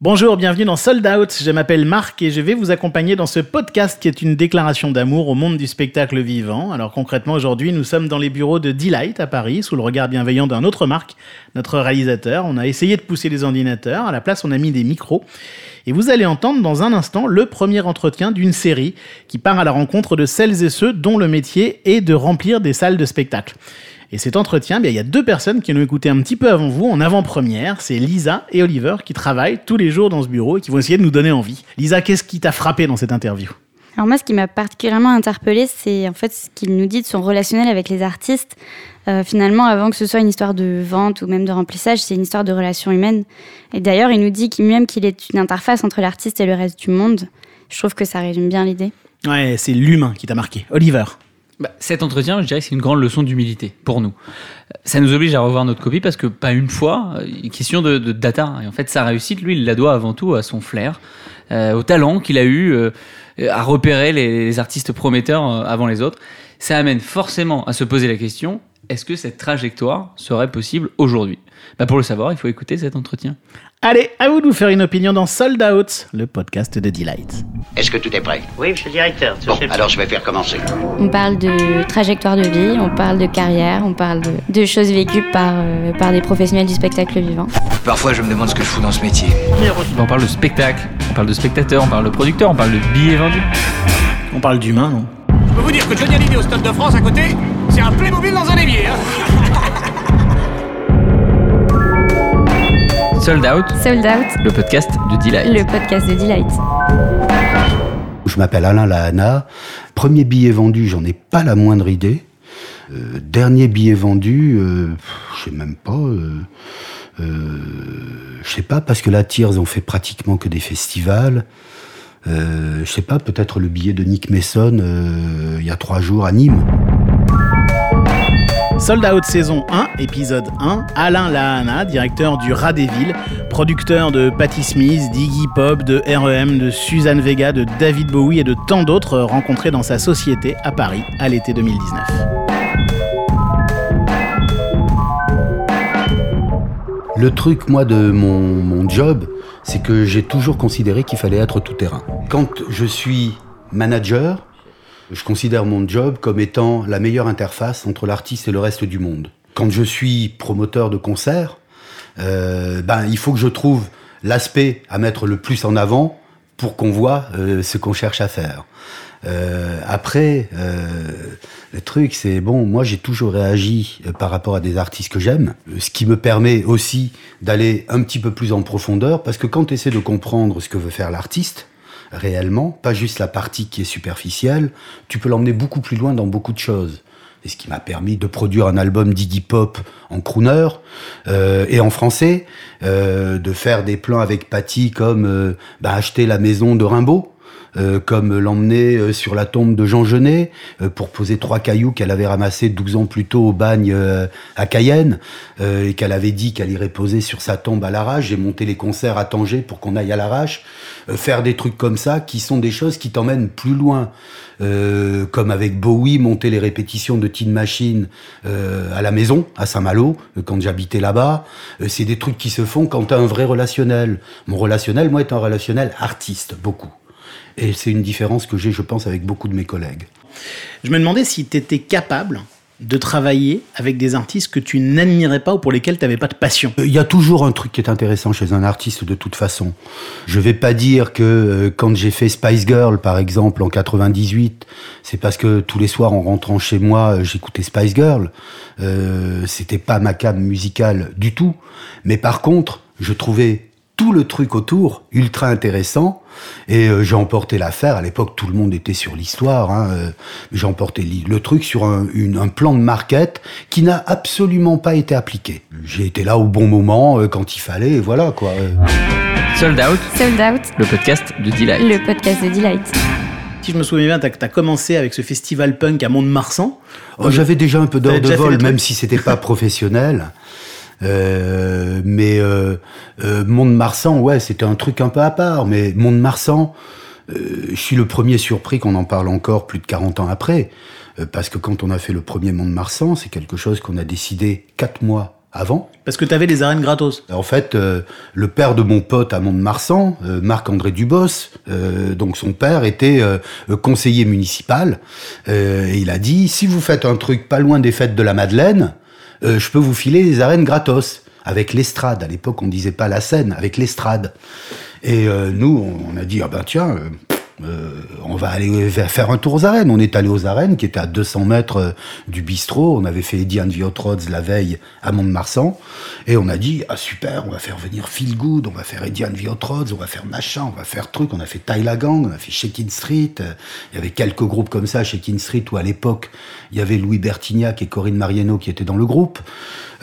Bonjour, bienvenue dans Sold Out. Je m'appelle Marc et je vais vous accompagner dans ce podcast qui est une déclaration d'amour au monde du spectacle vivant. Alors concrètement, aujourd'hui, nous sommes dans les bureaux de Delight à Paris, sous le regard bienveillant d'un autre Marc, notre réalisateur. On a essayé de pousser les ordinateurs. À la place, on a mis des micros. Et vous allez entendre dans un instant le premier entretien d'une série qui part à la rencontre de celles et ceux dont le métier est de remplir des salles de spectacle. Et cet entretien, bien, il y a deux personnes qui l'ont écouté un petit peu avant vous, en avant-première. C'est Lisa et Oliver qui travaillent tous les jours dans ce bureau et qui vont essayer de nous donner envie. Lisa, qu'est-ce qui t'a frappé dans cette interview? Alors moi, ce qui m'a particulièrement interpellée, c'est en fait ce qu'il nous dit de son relationnel avec les artistes. Euh, finalement, avant que ce soit une histoire de vente ou même de remplissage, c'est une histoire de relation humaine. Et d'ailleurs, il nous dit qu'il même qu'il est une interface entre l'artiste et le reste du monde. Je trouve que ça résume bien l'idée. Ouais, c'est l'humain qui t'a marqué. Oliver bah, cet entretien, je dirais que c'est une grande leçon d'humilité pour nous. Ça nous oblige à revoir notre copie parce que pas une fois, euh, question de, data. Et en fait, sa réussite, lui, il la doit avant tout à son flair, euh, au talent qu'il a eu euh, à repérer les, artistes prometteurs avant les autres. Ça amène forcément à se poser la question est-ce que cette trajectoire serait possible aujourd'hui? Bah Pour le savoir, il faut écouter cet entretien. Allez, à vous de vous faire une opinion dans Sold Out, le podcast de Delight. Est-ce que tout est prêt? Oui, monsieur le directeur. Bon, alors je vais faire commencer. On parle de trajectoire de vie, on parle de carrière, on parle de, choses vécues par, euh, par des professionnels du spectacle vivant. Parfois, je me demande ce que je fous dans ce métier. On parle de spectacle, on parle de spectateur, on parle de producteur, on parle de billets vendus. On parle d'humain, non? Je peux vous dire que Johnny Hallyday au Stade de France à côté, c'est un Playmobil dans un évier. Hein Sold Out. Sold Out. Le podcast de Delight. Le podcast de Delight. Je m'appelle Alain Lahana. Premier billet vendu, j'en ai pas la moindre idée. Euh, dernier billet vendu, euh, je sais même pas. Euh, euh, je sais pas parce que la Tears ont fait pratiquement que des festivals. je sais pas, peut-être le billet de Nick Mason il y a trois jours à Nîmes. Sold Out saison 1, épisode 1, Alain Lahana, directeur du Rat des Villes, producteur de Patti Smith, d'Iggy Pop, de REM, de Suzanne Vega, de David Bowie et de tant d'autres rencontrés dans sa société à Paris à l'été 2019. Le truc, moi, de mon, mon job, c'est que j'ai toujours considéré qu'il fallait être tout terrain. Quand je suis manager, je considère mon job comme étant la meilleure interface entre l'artiste et le reste du monde. Quand je suis promoteur de concert, euh, ben, il faut que je trouve l'aspect à mettre le plus en avant pour qu'on voit euh, ce qu'on cherche à faire. Euh, après, le truc, c'est bon, moi j'ai toujours réagi par rapport à des artistes que j'aime, ce qui me permet aussi d'aller un petit peu plus en profondeur, parce que quand tu essaies de comprendre ce que veut faire l'artiste, réellement, pas juste la partie qui est superficielle, tu peux l'emmener beaucoup plus loin dans beaucoup de choses. Et ce qui m'a permis de produire un album d'Iggy Pop en crooner euh, et en français, euh, de faire des plans avec Patty comme euh, bah, acheter la maison de Rimbaud. Euh, comme l'emmener euh, sur la tombe de Jean Genet euh, pour poser trois cailloux qu'elle avait ramassés 12 ans plus tôt au bagne à Cayenne et qu'elle avait dit qu'elle irait poser sur sa tombe à l'arrache. J'ai monté les concerts à Tanger pour qu'on aille à l'arrache. faire des trucs comme ça qui sont des choses qui t'emmènent plus loin. comme avec Bowie, monter les répétitions de Teen Machine à la maison, à Saint-Malo, quand j'habitais là-bas. c'est des trucs qui se font quand t'as un vrai relationnel. Mon relationnel, moi, est un relationnel artiste, beaucoup. Et c'est une différence que j'ai, je pense, avec beaucoup de mes collègues. Je me demandais si tu étais capable de travailler avec des artistes que tu n'admirais pas ou pour lesquels tu n'avais pas de passion Il y a toujours un truc qui est intéressant chez un artiste de toute façon. Je vais pas dire que euh, quand j'ai fait Spice Girl par exemple en 98, c'est parce que tous les soirs en rentrant chez moi, euh, j'écoutais Spice Girl. Euh, c'était pas ma cam musicale du tout. Mais par contre, je trouvais tout le truc autour ultra intéressant. Et euh, j'ai emporté l'affaire. À l'époque tout le monde était sur l'histoire hein, euh, j'ai emporté le truc sur un, un, plan de market qui n'a absolument pas été appliqué. J'ai été là au bon moment euh, quand il fallait et voilà quoi Sold Out. Sold Out. Le podcast de Delight. Le podcast de Delight. Si je me souviens bien, tu as, commencé avec ce festival punk à Mont-de-Marsan. Oh, J'avais déjà un peu d'heure de vol, même si c'était pas professionnel. Euh, mais euh, euh, Mont-de-Marsan, ouais, c'était un truc un peu à part. Mais Mont-de-Marsan, euh, je suis le premier surpris qu'on en parle encore plus de 40 ans après. parce que quand on a fait le premier Mont-de-Marsan, c'est quelque chose qu'on a décidé quatre mois avant. Parce que tu avais des arènes gratos. En fait, euh, le père de mon pote à Mont-de-Marsan, euh, Marc-André Dubos, euh, donc son père était euh, conseiller municipal, euh, et il a dit, si vous faites un truc pas loin des fêtes de la Madeleine, euh, je peux vous filer les arènes gratos, avec l'estrade. À l'époque, on disait pas la scène, avec l'estrade. Et euh, nous, on a dit, ah ben tiens, euh, on va aller faire un tour aux arènes. On est allé aux arènes, qui étaient à 200 mètres euh, du bistrot. On avait fait Eddie and the la veille à Mont-de-Marsan. Et on a dit, ah super, on va faire venir Feel Good, on va faire Eddie and the on va faire machin, on va faire truc. On a fait Tyla Gang, on a fait Shakin' Street. Euh, Il y avait quelques groupes comme ça, Shakin' Street, où à l'époque, il y avait Louis Bertignac et Corinne Mariano qui étaient dans le groupe.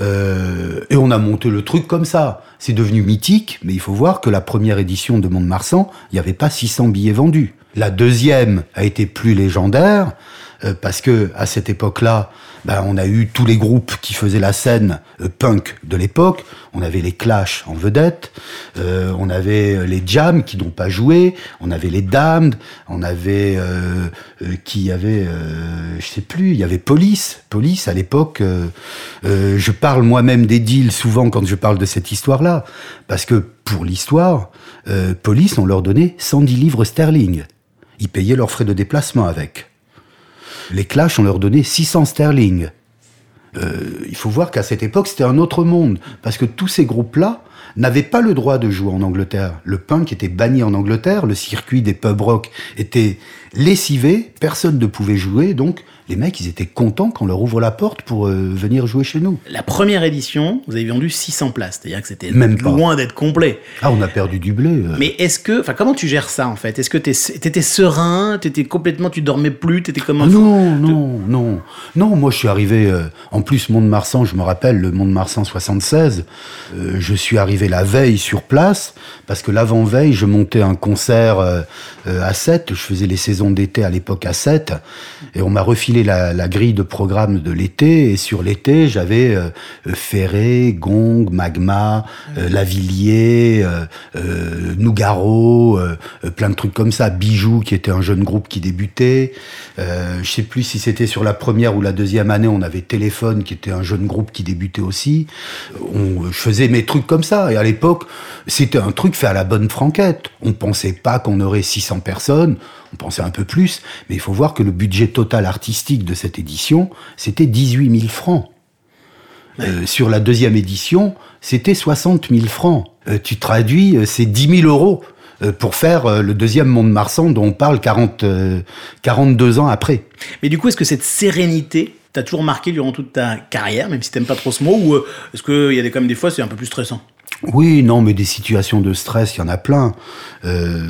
Euh, et on a monté le truc comme ça. C'est devenu mythique, mais il faut voir que la première édition de Mont-de-Marsan, il n'y avait pas 600 billets vendus. La deuxième a été plus légendaire, parce que à cette époque-là, ben, on a eu tous les groupes qui faisaient la scène euh, punk de l'époque. On avait les Clash en vedette, euh, on avait euh, les Jam qui n'ont pas joué, on avait les Damned, on avait euh, euh, qui avait, euh, je sais plus, il y avait Police. Police à l'époque. euh, euh, je parle moi-même des deals souvent quand je parle de cette histoire-là, parce que pour l'histoire, euh, Police on leur donnait 110 livres sterling. Ils payaient leurs frais de déplacement avec. Les Clash, on leur donnait 600 sterling. Euh, il faut voir qu'à cette époque, c'était un autre monde. Parce que tous ces groupes-là n'avaient pas le droit de jouer en Angleterre. Le punk était banni en Angleterre, le circuit des pub rock était lessivé, personne ne pouvait jouer, donc les mecs, ils étaient contents qu'on leur ouvre la porte pour euh, venir jouer chez nous. La première édition, vous avez vendu 600 places, c'est-à-dire que c'était loin d'être complet. Ah, on a perdu du blé. euh. Mais est-ce que, enfin, comment tu gères ça en fait? Est-ce que t'étais serein? T'étais complètement, tu dormais plus? T'étais comme un Ah fou? non, non, non. Non, moi je suis arrivé, euh, en plus Mont-de-Marsan, je me rappelle, le Mont-de-Marsan 76, euh, je suis arrivé la veille sur place, parce que l'avant-veille, je montais un concert à 7, je faisais les saisons d'été à l'époque à 7, et on m'a refilé la, la grille de programme de l'été, et sur l'été, j'avais euh, Ferré, Gong, Magma, euh, Lavillier, euh, Nougaro, plein de trucs comme ça, Bijou, qui était un jeune groupe qui débutait, je sais plus si c'était sur la première ou la deuxième année, on avait Téléphone, qui était un jeune groupe qui débutait aussi. On, je faisais mes trucs comme ça. Et à l'époque, c'était un truc fait à la bonne franquette. On pensait pas qu'on aurait 600 personnes. On pensait un peu plus. Mais il faut voir que le budget total artistique de cette édition, c'était 18 000 francs. Euh, sur la deuxième édition, c'était 60 000 francs. Euh, tu traduis, euh, c'est 10 000 euros pour faire le deuxième Mont-de-Marsan dont on parle 40, euh, 42 ans après. Mais du coup, est-ce que cette sérénité t'a toujours marqué durant toute ta carrière, même si t'aimes pas trop ce mot, ou est-ce qu'il y a des, quand même des fois c'est un peu plus stressant? Oui, non, mais des situations de stress, il y en a plein. Euh,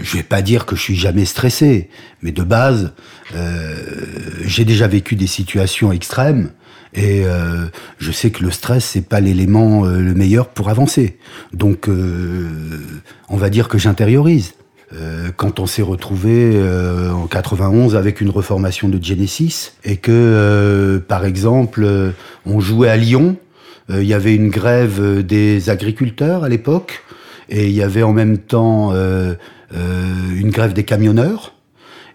je vais pas dire que je suis jamais stressé, mais de base, euh, j'ai déjà vécu des situations extrêmes et euh, je sais que le stress c'est pas l'élément euh, le meilleur pour avancer. Donc, euh, on va dire que j'intériorise. Euh, quand on s'est retrouvé en 91 avec une reformation de Genesis et que, par exemple, on jouait à Lyon, il y avait une grève euh, des agriculteurs à l'époque et il y avait en même temps euh, euh, une grève des camionneurs.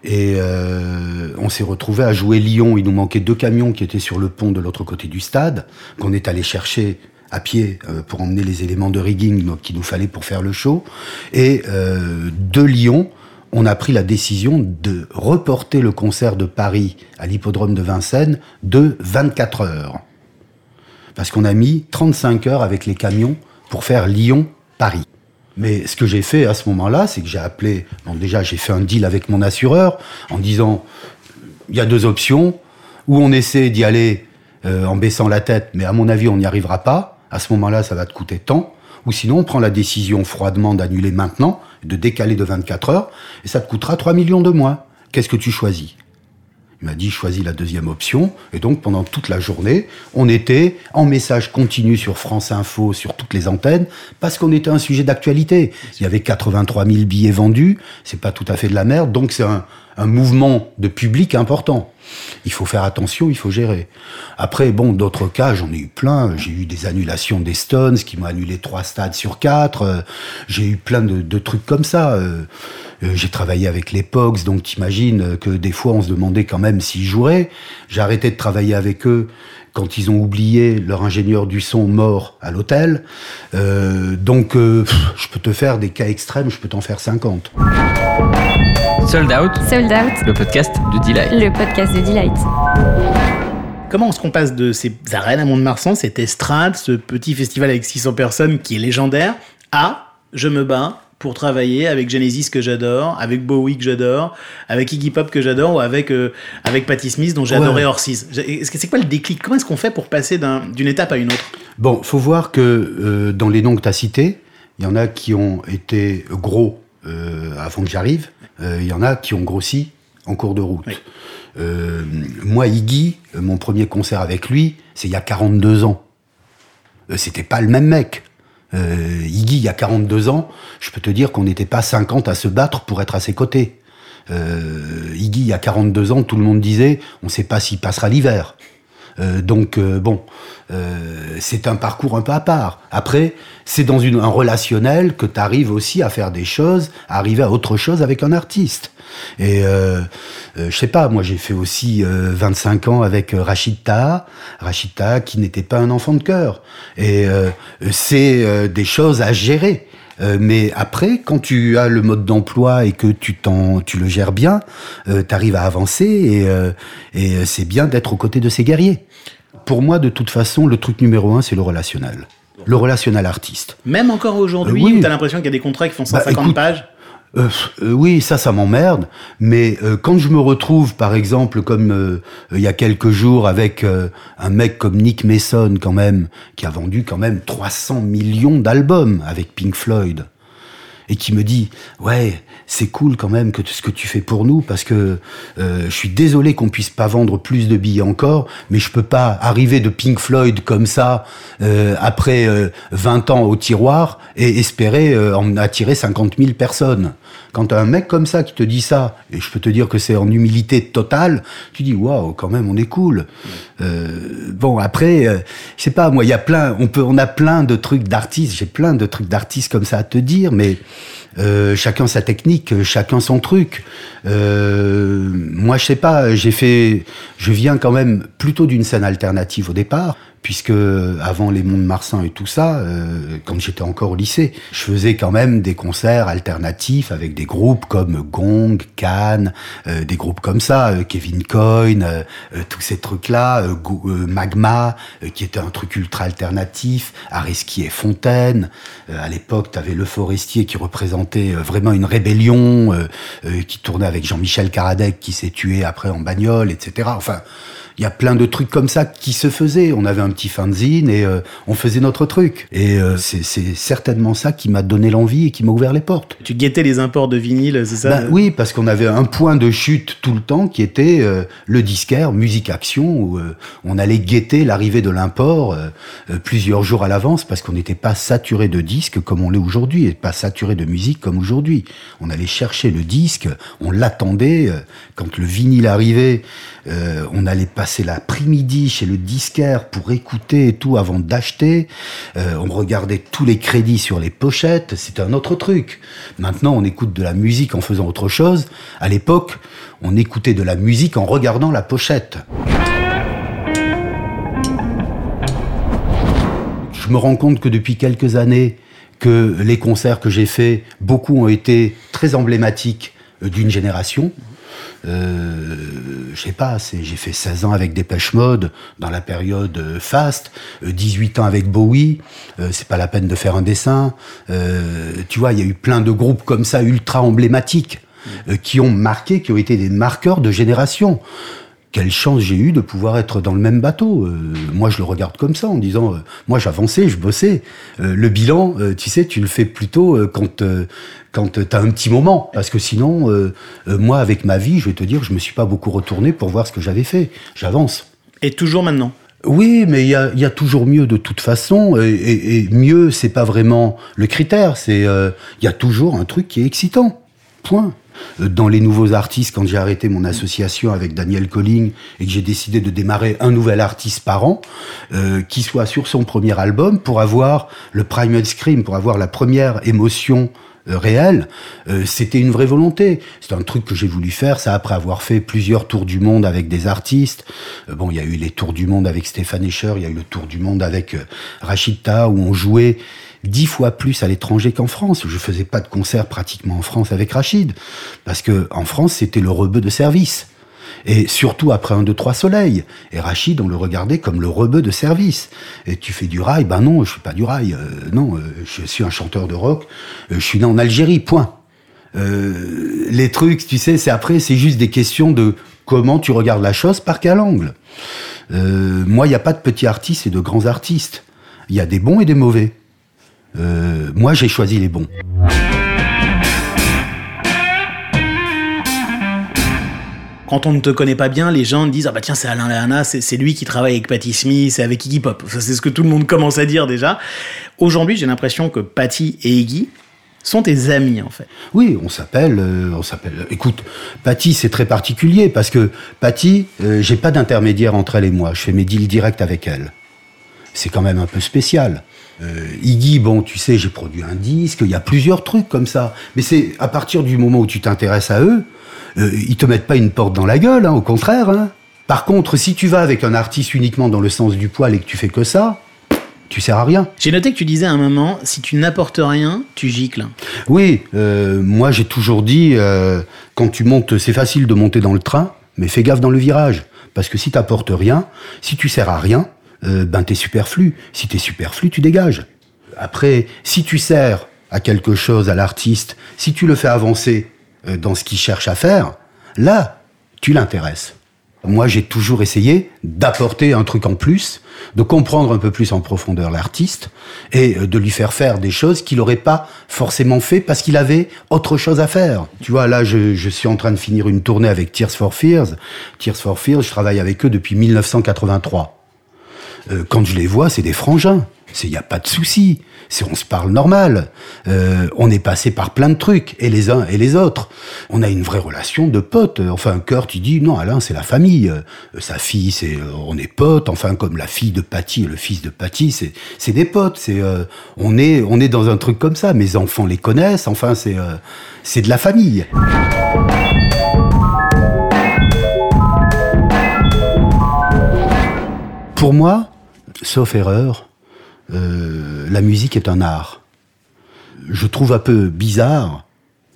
Et euh, on s'est retrouvé à jouer Lyon. Il nous manquait deux camions qui étaient sur le pont de l'autre côté du stade, qu'on est allé chercher à pied euh, pour emmener les éléments de rigging qu'il nous fallait pour faire le show. Et euh, de Lyon, on a pris la décision de reporter le concert de Paris à l'hippodrome de Vincennes de 24 heures. Parce qu'on a mis 35 heures avec les camions pour faire Lyon-Paris. Mais ce que j'ai fait à ce moment-là, c'est que j'ai appelé. Bon, déjà, j'ai fait un deal avec mon assureur en disant il y a deux options. Ou on essaie d'y aller euh, en baissant la tête, mais à mon avis, on n'y arrivera pas. À ce moment-là, ça va te coûter tant. Ou sinon, on prend la décision froidement d'annuler maintenant, de décaler de 24 heures, et ça te coûtera 3 millions de moins. Qu'est-ce que tu choisis? Il m'a dit choisis la deuxième option. Et donc pendant toute la journée, on était en message continu sur France Info, sur toutes les antennes, parce qu'on était un sujet d'actualité. Il y avait 83 000 billets vendus, c'est pas tout à fait de la merde, donc c'est un, un mouvement de public important. Il faut faire attention, il faut gérer. Après, bon, d'autres cas, j'en ai eu plein. J'ai eu des annulations des Stones qui m'ont annulé trois stades sur quatre. Euh, J'ai eu plein de, trucs comme ça. Euh, euh, J'ai travaillé avec les Pogs, donc t'imagines que des fois on se demandait quand même s'ils joueraient. J'ai arrêté de travailler avec eux quand ils ont oublié leur ingénieur du son mort à l'hôtel. Donc, je peux te faire des cas extrêmes, je peux t'en faire 50. Sold Out, Sold Out, le podcast de Delight. le podcast de Delight. Comment est-ce qu'on passe de ces arènes à Mont-de-Marsan, cette estrade, ce petit festival avec 600 personnes qui est légendaire, à je me bats pour travailler avec Genesis que j'adore, avec Bowie que j'adore, avec Iggy Pop que j'adore ou avec euh, avec Patti Smith dont j'ai Ouais. adoré Orsis. Est-ce que c'est quoi le déclic? Comment est-ce qu'on fait pour passer d'un- d'une étape à une autre? Bon, faut voir que euh, dans les noms que tu as cités, il y en a qui ont été gros avant que j'arrive, euh, il y en a qui ont grossi en cours de route. Oui. Euh, moi, Iggy, euh, mon premier concert avec lui, c'est il y a 42 ans. Euh, C'était pas le même mec. Euh, Iggy, il y a 42 ans, je peux te dire qu'on n'était pas 50 à se battre pour être à ses côtés. Euh, Iggy, il y a 42 ans, tout le monde disait, on ne sait pas s'il passera l'hiver. Euh, donc euh, bon, euh, c'est un parcours un peu à part. Après, c'est dans une, un relationnel que tu arrives aussi à faire des choses, à arriver à autre chose avec un artiste. Et euh, euh, je sais pas, moi j'ai fait aussi euh, 25 ans avec euh, Rachid Taha, Rachid Taha qui n'était pas un enfant de cœur. Et c'est des choses à gérer. Euh, mais après, quand tu as le mode d'emploi et que tu t'en, tu le gères bien, euh, tu arrives à avancer et, euh, et euh, c'est bien d'être aux côtés de ces guerriers. Pour moi, de toute façon, le truc numéro un, c'est le relationnel. Le relationnel artiste. Même encore aujourd'hui, Euh, oui. où t'as l'impression qu'il y a des contrats qui font 150 Bah, écoute, pages. Euh, euh, oui, ça, ça m'emmerde. Mais euh, quand je me retrouve, par exemple, comme euh, il y a quelques jours, avec euh, un mec comme Nick Mason, quand même, qui a vendu quand même 300 millions d'albums avec Pink Floyd, et qui me dit, ouais, c'est cool quand même que ce que tu fais pour nous, parce que euh, je suis désolé qu'on puisse pas vendre plus de billets encore, mais je peux pas arriver de Pink Floyd comme ça euh, après euh, 20 ans au tiroir et espérer euh, en attirer 50 000 personnes. Quand t'as un mec comme ça qui te dit ça, et je peux te dire que c'est en humilité totale, tu dis waouh, quand même, on est cool. Euh, bon, après, euh, je sais pas, moi, il y a plein, on peut, on a plein de trucs d'artistes, j'ai plein de trucs d'artistes comme ça à te dire, mais euh, chacun sa technique, chacun son truc. Euh, moi, je sais pas, j'ai fait, je viens quand même plutôt d'une scène alternative au départ, puisque avant les monts de Marsan et tout ça, euh, quand j'étais encore au lycée, je faisais quand même des concerts alternatifs avec des groupes comme Gong, Cannes, euh, des groupes comme ça, euh, Kevin Coyne, euh, euh, tous ces trucs-là, euh, Magma, qui était un truc ultra alternatif, Areski et Fontaine. À l'époque, tu avais Le Forestier qui représentait vraiment une rébellion, qui tournait avec Jean-Michel Karadec qui s'est tué après en bagnole, etc. Enfin, il y a plein de trucs comme ça qui se faisaient. On avait un petit fanzine et euh, on faisait notre truc. Et euh, c'est certainement ça qui m'a donné l'envie et qui m'a ouvert les portes. Tu guettais les imports de vinyle, c'est ça? Ben oui, parce qu'on avait un point de chute tout le temps qui était euh, le disquaire Musique Action, où euh, on allait guetter l'arrivée de l'import euh, euh, plusieurs jours à l'avance, parce qu'on n'était pas saturé de disques comme on l'est aujourd'hui, et pas saturé de musique comme aujourd'hui. On allait chercher le disque, on l'attendait, euh, quand le vinyle arrivait, euh, on allait passer l'après-midi chez le disquaire pour écouter et tout avant d'acheter. Euh, on regardait tous les crédits sur les pochettes. C'était un autre truc. Maintenant, on écoute de la musique en faisant autre chose. À l'époque, on écoutait de la musique en regardant la pochette. Je me rends compte que depuis quelques années, que les concerts que j'ai faits, beaucoup ont été très emblématiques euh, d'une génération. Euh, je sais pas, j'ai fait 16 ans avec Dépêche Mode dans la période euh, Fast, euh, 18 ans avec Bowie, euh, c'est pas la peine de faire un dessin. Euh, tu vois, il y a eu plein de groupes comme ça ultra emblématiques euh, qui ont marqué, qui ont été des marqueurs de génération. Quelle chance j'ai eu de pouvoir être dans le même bateau. Euh, moi, je le regarde comme ça, en disant, euh, moi, j'avançais, je bossais. Euh, le bilan, tu sais, tu le fais plutôt quand quand tu as un petit moment, parce que sinon, moi, avec ma vie, je vais te dire, je me suis pas beaucoup retourné pour voir ce que j'avais fait. J'avance. Et toujours maintenant? Oui, mais il y a, il y a toujours mieux de toute façon, et, et- et mieux, c'est pas vraiment le critère. C'est il y a toujours un truc qui est excitant. Point. Euh, Dans les nouveaux artistes, quand j'ai arrêté mon association avec Daniel Colling et que j'ai décidé de démarrer un nouvel artiste par an, euh, qui soit sur son premier album pour avoir le primal scream, pour avoir la première émotion euh, réel, euh, c'était une vraie volonté. C'est un truc que j'ai voulu faire, ça après avoir fait plusieurs tours du monde avec des artistes. Euh, bon, il y a eu les tours du monde avec Stéphane Escher, il y a eu le tour du monde avec Rachida où on jouait dix fois plus à l'étranger qu'en France. Je faisais pas de concert pratiquement en France avec Rachid parce que en France c'était le rebeu de service. Et surtout après un, deux, trois soleils. Et Rachid, on le regardait comme le rebeu de service. Et tu fais du rail? Ben non, je suis pas du rail. Euh, non, euh, je suis un chanteur de rock. Euh, je suis né en Algérie, point. les trucs, tu sais, c'est après, c'est juste des questions de comment tu regardes la chose, par quel angle. moi, il n'y a pas de petits artistes et de grands artistes. Il y a des bons et des mauvais. Moi, j'ai choisi les bons. quand on ne te connaît pas bien, les gens disent ah bah tiens c'est Alain Lahana, c'est lui qui travaille avec Patty Smith, c'est avec Iggy Pop. c'est ce que tout le monde commence à dire déjà. Aujourd'hui, j'ai l'impression que Patty et Iggy sont tes amis en fait. Oui, on s'appelle, euh, on s'appelle. Écoute, Patty c'est très particulier parce que Patty, euh, j'ai pas d'intermédiaire entre elle et moi. Je fais mes deals directs avec elle. C'est quand même un peu spécial. Euh, Iggy, bon, tu sais, j'ai produit un disque, il y a plusieurs trucs comme ça. Mais c'est à partir du moment où tu t'intéresses à eux, euh, ils te mettent pas une porte dans la gueule, hein, au contraire. Hein. Par contre, si tu vas avec un artiste uniquement dans le sens du poil et que tu fais que ça, tu sers à rien. J'ai noté que tu disais à un moment, si tu n'apportes rien, tu gicles. Oui, euh, moi j'ai toujours dit, euh, quand tu montes, c'est facile de monter dans le train, mais fais gaffe dans le virage. Parce que si tu n'apportes rien, si tu sers à rien, euh, ben t'es superflu. Si t'es superflu, tu dégages. Après, si tu sers à quelque chose, à l'artiste, si tu le fais avancer, euh, dans ce qu'il cherche à faire, là, tu l'intéresses. Moi, j'ai toujours essayé d'apporter un truc en plus, de comprendre un peu plus en profondeur l'artiste et euh, de lui faire faire des choses qu'il n'aurait pas forcément fait parce qu'il avait autre chose à faire. Tu vois, là, je, je, suis en train de finir une tournée avec Tears for Fears. Tears for Fears, je travaille avec eux depuis 1983. Euh, quand je les vois, c'est des frangins. Il n'y a pas de souci. On se parle normal. Euh, on est passé par plein de trucs, et les uns et les autres. On a une vraie relation de potes. Enfin, Kurt, il dit, non, Alain, c'est la famille. Euh, sa fille, c'est, on est potes. Enfin, comme la fille de Patty et le fils de Patty, c'est, des potes. On est, on est dans un truc comme ça. Mes enfants les connaissent. Enfin, c'est, c'est de la famille. Pour moi, sauf erreur, euh, la musique est un art. Je trouve un peu bizarre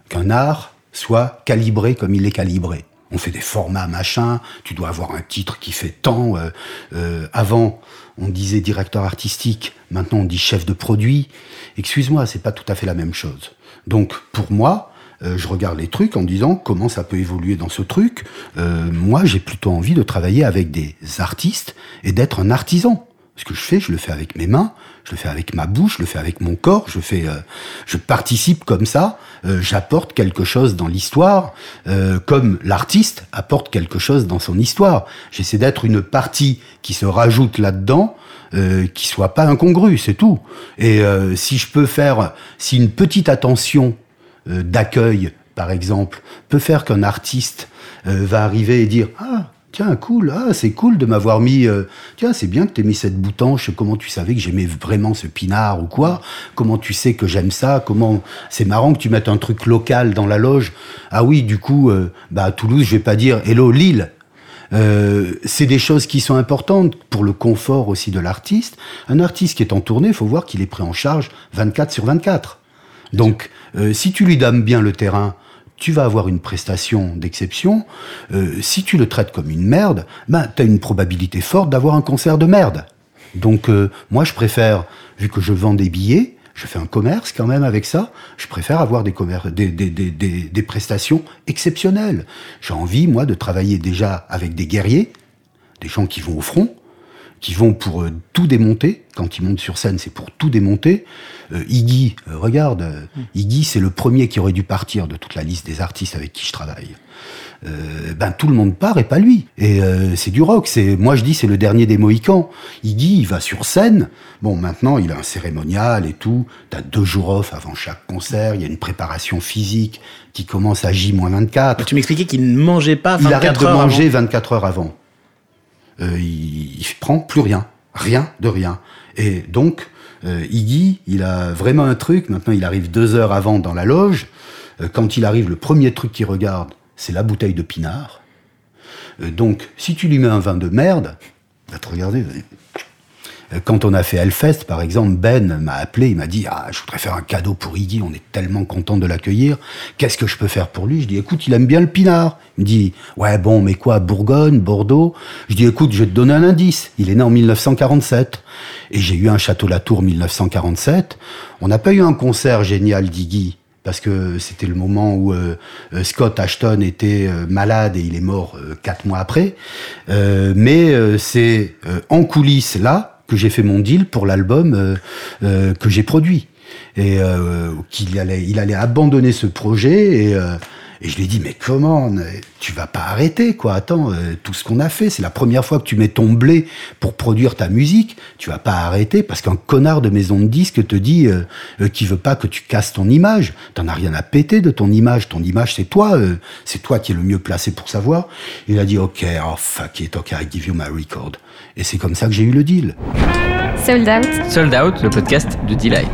qu'un art soit calibré comme il est calibré. On fait des formats machin, tu dois avoir un titre qui fait tant. Euh, euh, avant, on disait directeur artistique, maintenant on dit chef de produit. Excuse-moi, c'est pas tout à fait la même chose. Donc pour moi, je regarde les trucs en disant comment ça peut évoluer dans ce truc. moi, j'ai plutôt envie de travailler avec des artistes et d'être un artisan. Ce que je fais, je le fais avec mes mains, je le fais avec ma bouche, je le fais avec mon corps, je fais, euh, je participe comme ça, euh, j'apporte quelque chose dans l'histoire, euh, comme l'artiste apporte quelque chose dans son histoire. J'essaie d'être une partie qui se rajoute là-dedans, qui soit pas incongrue, c'est tout. Et si je peux faire, si une petite attention d'accueil, par exemple, peut faire qu'un artiste va arriver et dire ah Tiens, cool, ah, c'est cool de m'avoir mis. Euh, tiens, c'est bien que t'aies mis cette boutanche. Comment tu savais que j'aimais vraiment ce pinard ou quoi? Comment tu sais que j'aime ça? Comment C'est marrant que tu mettes un truc local dans la loge. Ah oui, du coup, euh, bah à Toulouse, je vais pas dire Hello Lille. Euh, c'est des choses qui sont importantes pour le confort aussi de l'artiste. Un artiste qui est en tournée, il faut voir qu'il est pris en charge 24 sur 24. Donc, si tu lui donnes bien le terrain, tu vas avoir une prestation d'exception. Euh, si tu le traites comme une merde, ben, tu as une probabilité forte d'avoir un concert de merde. Donc euh, moi, je préfère, vu que je vends des billets, je fais un commerce quand même avec ça, je préfère avoir des, prestations exceptionnelles. J'ai envie, moi, de travailler déjà avec des guerriers, des gens qui vont au front, qui vont pour euh, tout démonter. Quand ils montent sur scène, c'est pour tout démonter. Euh, Iggy, euh, regarde, euh. Iggy, c'est le premier qui aurait dû partir de toute la liste des artistes avec qui je travaille. ben tout le monde part et pas lui. Et c'est du rock. C'est moi je dis c'est le dernier des Mohicans. Iggy, il va sur scène. Bon maintenant il a un cérémonial et tout. T'as deux jours off avant chaque concert. Il y a une préparation physique qui commence à J-24. Tu m'expliquais qu'il ne mangeait pas 24 il arrête de manger 24 heures avant. Euh, il, prend plus rien, rien de rien. Et donc, Euh, Iggy, il a vraiment un truc. Maintenant, il arrive deux heures avant dans la loge. Euh, quand il arrive, le premier truc qu'il regarde, c'est la bouteille de pinard. Donc, si tu lui mets un vin de merde, va te regarder. Quand on a fait Hellfest, par exemple, Ben m'a appelé, il m'a dit Ah, je voudrais faire un cadeau pour Iggy, on est tellement content de l'accueillir. Qu'est-ce que je peux faire pour lui? Je dis Écoute, il aime bien le pinard. Il me dit Ouais, bon, mais quoi, Bourgogne, Bordeaux? Je dis Écoute, je vais te donner un indice. Il est né en 1947. Et j'ai eu un Château Latour 1947. On n'a pas eu un concert génial d'Iggy. Parce que c'était le moment où euh, euh, Scott Ashton était euh, malade et il est mort quatre mois après. Mais c'est en coulisses là j'ai fait mon deal pour l'album euh, euh, que j'ai produit. Et euh, qu'il allait, il allait abandonner ce projet et, et je lui ai dit mais comment tu vas pas arrêter quoi. Attends euh, tout ce qu'on a fait c'est la première fois que tu mets ton blé pour produire ta musique tu vas pas arrêter parce qu'un connard de maison de disques te dit euh, euh, qu'il veut pas que tu casses ton image. T'en as rien à péter de ton image. Ton image c'est toi euh, c'est toi qui es le mieux placé pour savoir. Il a dit ok oh fuck it ok I give you my record. Et c'est comme ça que j'ai eu le deal. Sold Out. Sold Out, le podcast de Delight.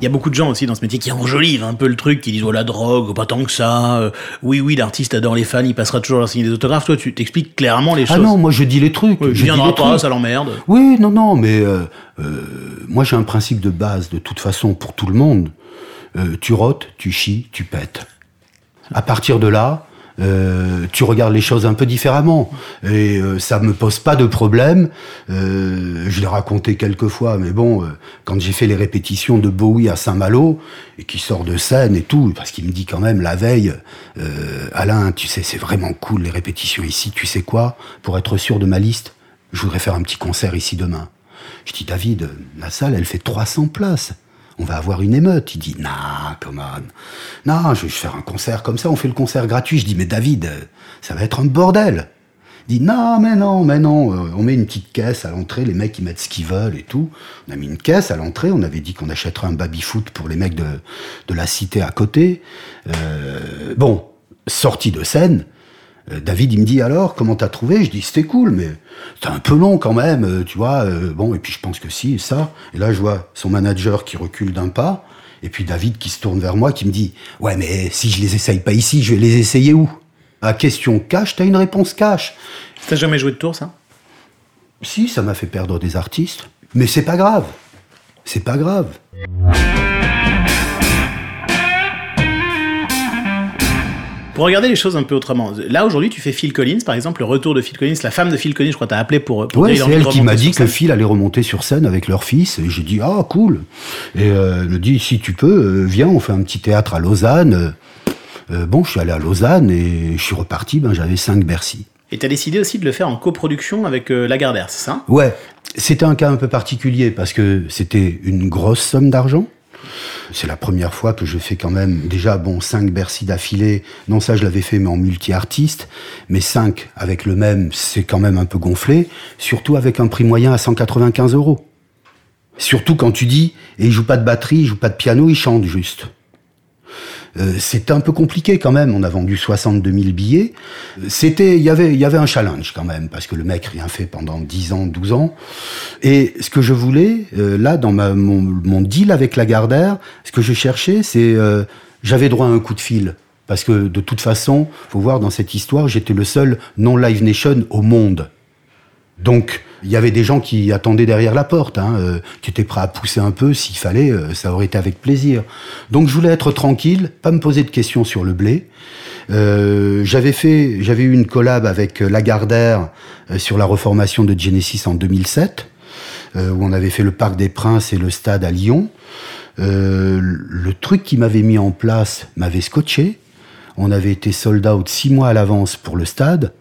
Il y a beaucoup de gens aussi dans ce métier qui enjolivent un peu le truc, qui disent oh la drogue, pas tant que ça. euh, oui, oui, l'artiste adore les fans, il passera toujours leur signer des autographes. Toi, tu t'expliques clairement les ah choses. non moi je dis les trucs Oui, je viendra pas, trucs. ça l'emmerde. Oui, non, non, mais euh, euh, moi j'ai un principe de base de toute façon pour tout le monde. Tu rotes, tu chies, tu pètes. À partir de là, euh, tu regardes les choses un peu différemment. Et euh, ça me pose pas de problème. Euh, je l'ai raconté quelques fois, mais bon, euh, quand j'ai fait les répétitions de Bowie à Saint-Malo, et qui sort de scène et tout, parce qu'il me dit quand même la veille, euh, Alain, tu sais, c'est vraiment cool les répétitions ici, tu sais quoi? Pour être sûr de ma liste, je voudrais faire un petit concert ici demain. Je dis, David, la salle, elle fait 300 places. On va avoir une émeute. Il dit, nah, come on. Non, je vais faire un concert comme ça, on fait le concert gratuit. Je dis, mais David, ça va être un bordel. Il dit, non, mais non, mais non. euh, On met une petite caisse à l'entrée, les mecs, ils mettent ce qu'ils veulent et tout. On a mis une caisse à l'entrée, on avait dit qu'on achèterait un baby-foot pour les mecs de, de la cité à côté. Euh, bon, sortie de scène, euh, David, il me dit alors, comment t'as trouvé? Je dis c'était cool, mais c'était un peu long quand même, euh, tu vois. euh, bon, et puis je pense que si, et ça. Et là, je vois son manager qui recule d'un pas, et puis David qui se tourne vers moi, qui me dit ouais, mais si je les essaye pas ici, je vais les essayer où? À question cash, t'as une réponse cash. T'as jamais joué de tour, ça? Si, ça m'a fait perdre des artistes, mais c'est pas grave. C'est pas grave. Pour regarder les choses un peu autrement, là aujourd'hui tu fais Phil Collins par exemple, le retour de Phil Collins, la femme de Phil Collins, je crois que t'as appelé pour, pour Ouais, c'est elle qui m'a dit que. Phil allait remonter sur scène avec leur fils. Et j'ai dit, ah, cool. Et euh, elle me dit, si tu peux, euh, viens, on fait un petit théâtre à Lausanne. Euh, bon, je suis allé à Lausanne et je suis reparti, ben, j'avais 5 Bercy. Et t'as décidé aussi de le faire en coproduction avec euh, Lagardère, c'est ça? Ouais, c'était un cas un peu particulier parce que c'était une grosse somme d'argent. C'est la première fois que je fais quand même déjà bon 5 Bercy d'affilée. Non, ça je l'avais fait mais en multi-artiste, mais 5 avec le même, c'est quand même un peu gonflé, surtout avec un prix moyen à 195 euros. Surtout quand tu dis et il joue pas de batterie, il joue pas de piano, il chante juste. Euh, c'était un peu compliqué quand même. On a vendu 62 000 billets. Euh, C'était, il y avait, il y avait un challenge quand même parce que le mec rien fait pendant 10 ans, 12 ans. Et ce que je voulais euh, là dans ma, mon, mon deal avec Lagardère, ce que je cherchais, c'est j'avais droit à un coup de fil parce que de toute façon, faut voir dans cette histoire, j'étais le seul non Live Nation au monde. Donc, il y avait des gens qui attendaient derrière la porte, hein, euh, qui étaient prêts à pousser un peu s'il fallait, euh, ça aurait été avec plaisir. Donc, je voulais être tranquille, pas me poser de questions sur le blé. Euh, j'avais fait, j'avais eu une collab avec euh, Lagardère euh, sur la reformation de Genesis en 2007, euh, où on avait fait le Parc des Princes et le stade à Lyon. Le truc qui m'avait mis en place m'avait scotché. On avait été sold out six mois à l'avance pour le stade,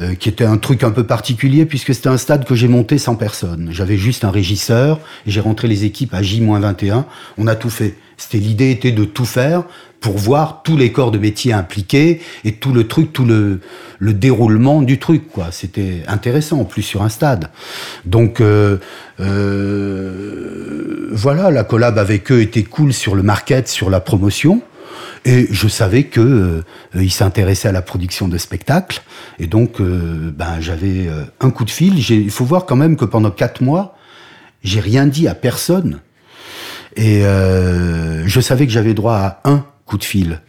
euh, qui était un truc un peu particulier puisque c'était un stade que j'ai monté sans personne. J'avais juste un régisseur et j'ai rentré les équipes à J-21. On a tout fait. C'était l'idée était de tout faire pour voir tous les corps de métier impliqués et tout le truc, tout le, le déroulement du truc. C'était intéressant en plus sur un stade. Donc euh, euh, voilà, la collab avec eux était cool sur le market, sur la promotion. Et je savais que euh, ils s'intéressaient à la production de spectacles. Et donc, euh, ben, j'avais euh, un coup de fil. Il faut voir quand même que pendant quatre mois, J'ai rien dit à personne. Et euh, je savais que j'avais droit à un coup de fil.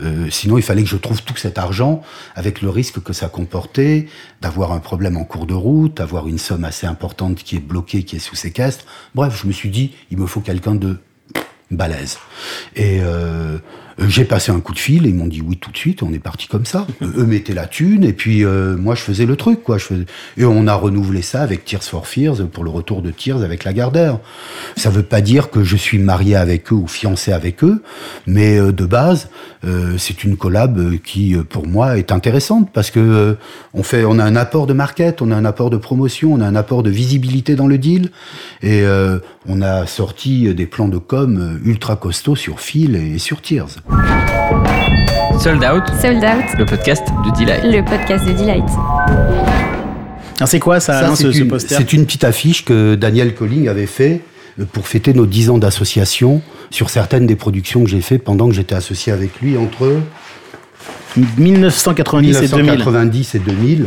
Euh, sinon, il fallait que je trouve tout cet argent avec le risque que ça comportait d'avoir un problème en cours de route, d'avoir une somme assez importante qui est bloquée, qui est sous séquestre. Bref, je me suis dit, il me faut quelqu'un de balèze. Et euh, j'ai passé un coup de fil et ils m'ont dit oui tout de suite. On est parti comme ça. Eux mettaient la thune et puis euh, moi je faisais le truc quoi. Je faisais... Et on a renouvelé ça avec Tears for Fears pour le retour de Tears avec Lagardère. Ça veut pas dire que je suis marié avec eux ou fiancé avec eux, mais euh, de base euh, c'est une collab euh, qui euh, pour moi est intéressante parce que euh, on fait, on a un apport de market, on a un apport de promotion, on a un apport de visibilité dans le deal et euh, on a sorti des plans de com euh, ultra costauds sur Phil et sur Tears. Sold Out, Sold Out, le podcast de Delight. le podcast de Delight. Alors c'est quoi ça, Ça, Alain, c'est ce, une- poster C'est une petite affiche que Daniel Colling avait fait euh, pour fêter nos 10 ans d'association sur certaines des productions que j'ai fait pendant que j'étais associé avec lui entre 1990 et 2000. 1990 et 2000.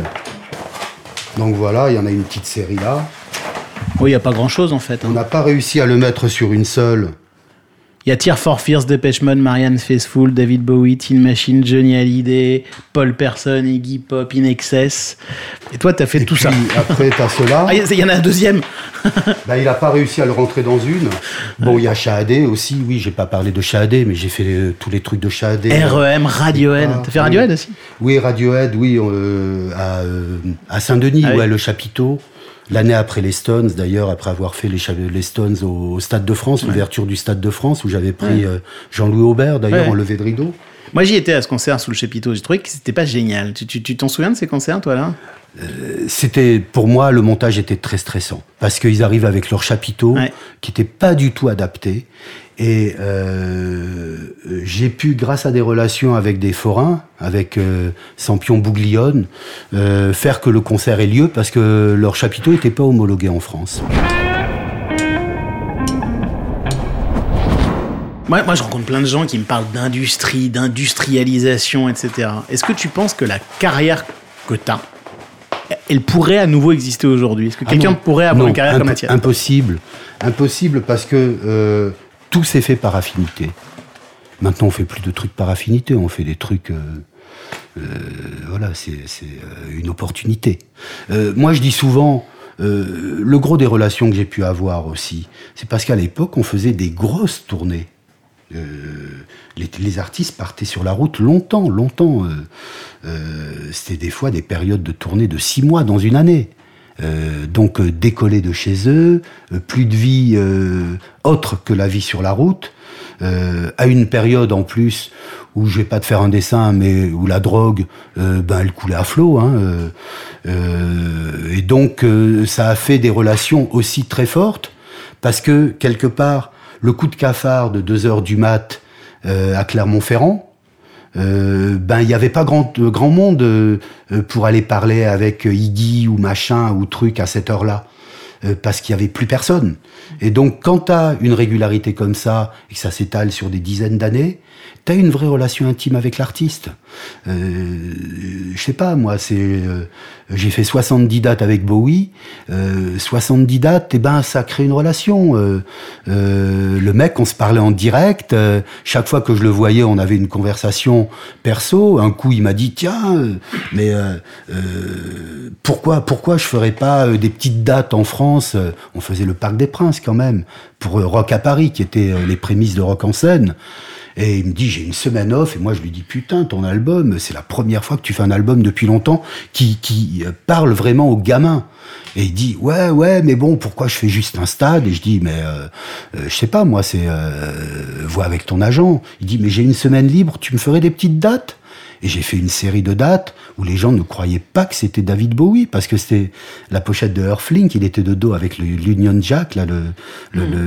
Donc voilà, il y en a une petite série là. Oui, il n'y a pas grand chose en fait. hein. On n'a pas réussi à le mettre sur une seule. Il y a Tear for Fears, Depeche Mode, Marianne Faithfull, David Bowie, Teen Machine, Johnny Hallyday, Paul Person, Iggy Pop, In Excess. Et toi, t'as fait Et tout puis, ça. Après, t'as cela. Ah, il y en a un deuxième. Bah, il n'a pas réussi à le rentrer dans une. Bon, il y a Shahadé aussi. Oui, j'ai pas parlé de Shahadé, mais j'ai fait euh, tous les trucs de Shahadé. REM, Radiohead. T'as fait Radiohead oui. aussi? Oui, Radiohead, oui, euh, à, euh, à Saint-Denis, Ah oui. ouais, le chapiteau. L'année après les Stones, d'ailleurs, après avoir fait les, Stones au, au Stade de France, l'ouverture du Stade de France, où j'avais pris euh, Jean-Louis Aubert, d'ailleurs, Ouais. en levée de rideau. Moi, j'y étais à ce concert sous le chapiteau. J'ai trouvé que c'était pas génial. Tu t'en souviens de ces concerts, toi, là? C'était, pour moi, le montage était très stressant. Parce qu'ils arrivent avec leur chapiteau, qui n'était pas du tout adapté. Et euh, j'ai pu, grâce à des relations avec des forains, avec euh, Sampion Bouglione, euh, faire que le concert ait lieu parce que leur chapiteau n'était pas homologué en France. moi, moi, je rencontre plein de gens qui me parlent d'industrie, d'industrialisation, etc. Est-ce que tu penses que la carrière que t'as, elle pourrait à nouveau exister aujourd'hui? Est-ce que Ah quelqu'un pourrait avoir Non, une carrière comme la tienne? Impossible. Impossible parce que euh, tout s'est fait par affinité. Maintenant, on fait plus de trucs par affinité, on fait des trucs. euh, euh, voilà, c'est euh, une opportunité. Moi, je dis souvent. le gros des relations que j'ai pu avoir aussi, c'est parce qu'à l'époque, on faisait des grosses tournées. Les, artistes partaient sur la route longtemps, longtemps. C'était des fois des périodes de tournée de six mois dans une année. Euh, donc euh, décoller de chez eux, euh, plus de vie euh, autre que la vie sur la route, euh, à une période en plus où je vais pas te faire un dessin, mais où la drogue, ben elle coulait à flot. Hein, et donc ça a fait des relations aussi très fortes parce que quelque part le coup de cafard de 2 heures du mat à Clermont-Ferrand, euh, ben il y avait pas grand euh, grand monde euh, pour aller parler avec Iggy ou machin ou truc à cette heure-là euh, parce qu'il y avait plus personne. Et donc quand tu as une régularité comme ça et que ça s'étale sur des dizaines d'années, tu as une vraie relation intime avec l'artiste. Euh, je sais pas moi, c'est euh, j'ai fait 70 dates avec Bowie, euh, 70 dates et ben ça crée une relation. Euh, euh, le mec, on se parlait en direct, euh, chaque fois que je le voyais, on avait une conversation perso. Un coup, il m'a dit tiens, mais pourquoi pourquoi je ferais pas des petites dates en France? On faisait le Parc des Princes quand même pour Rock à Paris, qui était les prémices de Rock en scène. Et il me dit j'ai une semaine off et moi je lui dis putain ton album c'est la première fois que tu fais un album depuis longtemps qui qui euh, parle vraiment aux gamins. Et il dit ouais ouais mais bon pourquoi je fais juste un stade? Et je dis mais euh, euh, je sais pas moi c'est euh, vois avec ton agent. Il dit mais j'ai une semaine libre tu me ferais des petites dates? Et j'ai fait une série de dates où les gens ne croyaient pas que c'était David Bowie, parce que c'était la pochette de Earthling, il était de dos avec l'Union Jack, là, le, le, le,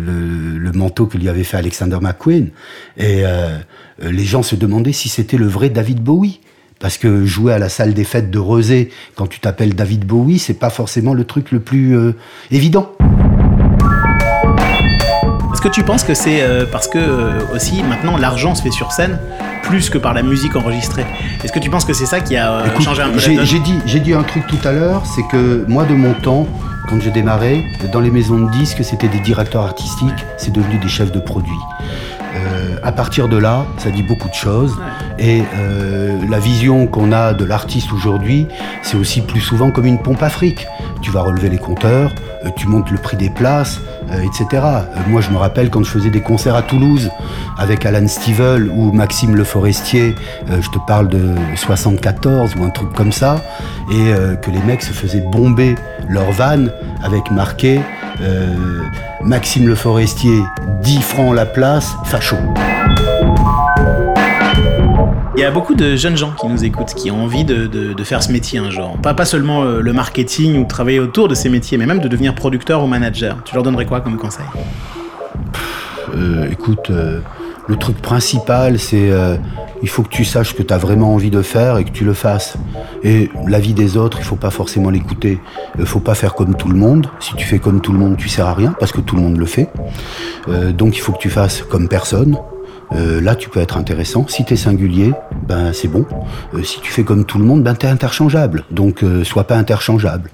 le- manteau que lui avait fait Alexander McQueen. Et euh, les gens se demandaient si c'était le vrai David Bowie. Parce que jouer à la salle des fêtes de Rosé, quand tu t'appelles David Bowie, c'est pas forcément le truc le plus euh, évident. Est-ce que tu penses que c'est euh, parce que euh, aussi maintenant l'argent se fait sur scène plus que par la musique enregistrée? Est-ce que tu penses que c'est ça qui a euh, Écoute, changé un peu j'ai, j'ai dit, j'ai dit un truc tout à l'heure, c'est que moi de mon temps, Quand j'ai démarré, dans les maisons de disques, c'était des directeurs artistiques, c'est devenu des chefs de produits. Euh, à partir de là, ça dit beaucoup de choses. Et euh, la vision qu'on a de l'artiste aujourd'hui, c'est aussi plus souvent comme une pompe à fric. Tu vas relever les compteurs, tu montes le prix des places, euh, etc. Euh, moi, je me rappelle quand je faisais des concerts à Toulouse avec Alan Stivell ou Maxime Le Forestier, euh, je te parle de 74 ou un truc comme ça, et euh, que les mecs se faisaient bomber leur van avec marqué euh, Maxime Le Forestier, 10 francs la place, facho. Il y a beaucoup de jeunes gens qui nous écoutent, qui ont envie de, faire ce métier un jour. Pas, seulement euh, le marketing ou travailler autour de ces métiers, mais même de devenir producteur ou manager. Tu leur donnerais quoi comme conseil? Euh, écoute, euh, le truc principal, c'est euh, il faut que tu saches ce que tu as vraiment envie de faire et que tu le fasses. Et l'avis des autres, il faut pas forcément l'écouter. Il faut pas faire comme tout le monde. Si tu fais comme tout le monde, tu sers à rien parce que tout le monde le fait. Donc il faut que tu fasses comme personne. Euh, là, tu peux être intéressant. Si tu es singulier, ben c'est bon. Euh, si tu fais comme tout le monde, ben t'es interchangeable. Donc, euh, sois pas interchangeable.